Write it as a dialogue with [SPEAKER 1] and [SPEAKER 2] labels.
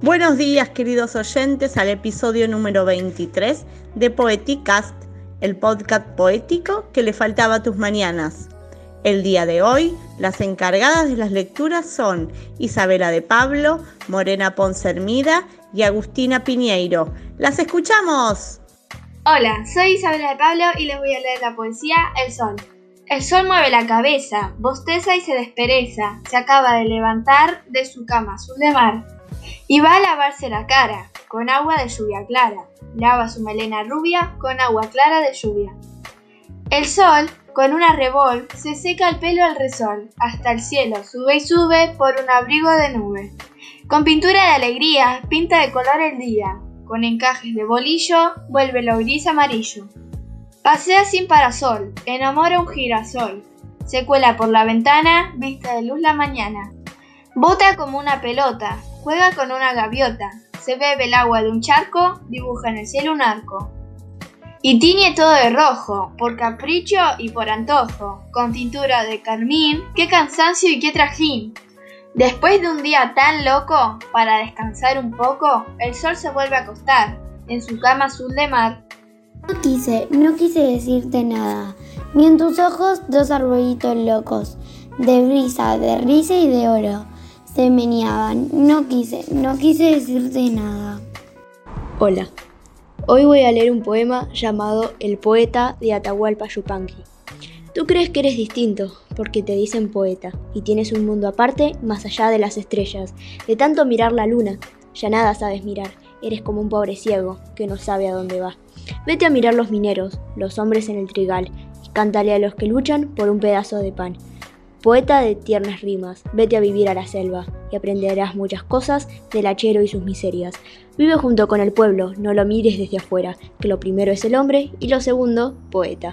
[SPEAKER 1] Buenos días queridos oyentes al episodio número 23 de Poeticast, el podcast poético que le faltaba a tus mañanas. El día de hoy, las encargadas de las lecturas son Isabela de Pablo, Morena Ponce Hermida y Agustina Piñeiro. ¡Las escuchamos!
[SPEAKER 2] Hola, soy Isabela de Pablo y les voy a leer la poesía El Sol. El sol mueve la cabeza, bosteza y se despereza, se acaba de levantar de su cama azul de y va a lavarse la cara con agua de lluvia clara. Lava su melena rubia con agua clara de lluvia. El sol, con una revol, se seca el pelo al resol. Hasta el cielo sube y sube por un abrigo de nube. Con pintura de alegría, pinta de color el día. Con encajes de bolillo, vuelve lo gris amarillo. Pasea sin parasol, enamora un girasol. Se cuela por la ventana, vista de luz la mañana. Bota como una pelota, Juega con una gaviota, se bebe el agua de un charco, dibuja en el cielo un arco. Y tiñe todo de rojo, por capricho y por antojo, con tintura de carmín, qué cansancio y qué trajín. Después de un día tan loco, para descansar un poco, el sol se vuelve a acostar, en su cama azul de mar.
[SPEAKER 3] No quise, no quise decirte nada, vi en tus ojos dos arbolitos locos, de brisa, de risa y de oro se meneaban. No quise, no quise decirte nada.
[SPEAKER 4] Hola, hoy voy a leer un poema llamado El poeta de Atahualpa Yupanqui. Tú crees que eres distinto porque te dicen poeta y tienes un mundo aparte más allá de las estrellas. De tanto mirar la luna, ya nada sabes mirar. Eres como un pobre ciego que no sabe a dónde va. Vete a mirar los mineros, los hombres en el trigal, y cántale a los que luchan por un pedazo de pan. Poeta de tiernas rimas, vete a vivir a la selva y aprenderás muchas cosas del hachero y sus miserias. Vive junto con el pueblo, no lo mires desde afuera, que lo primero es el hombre y lo segundo, poeta.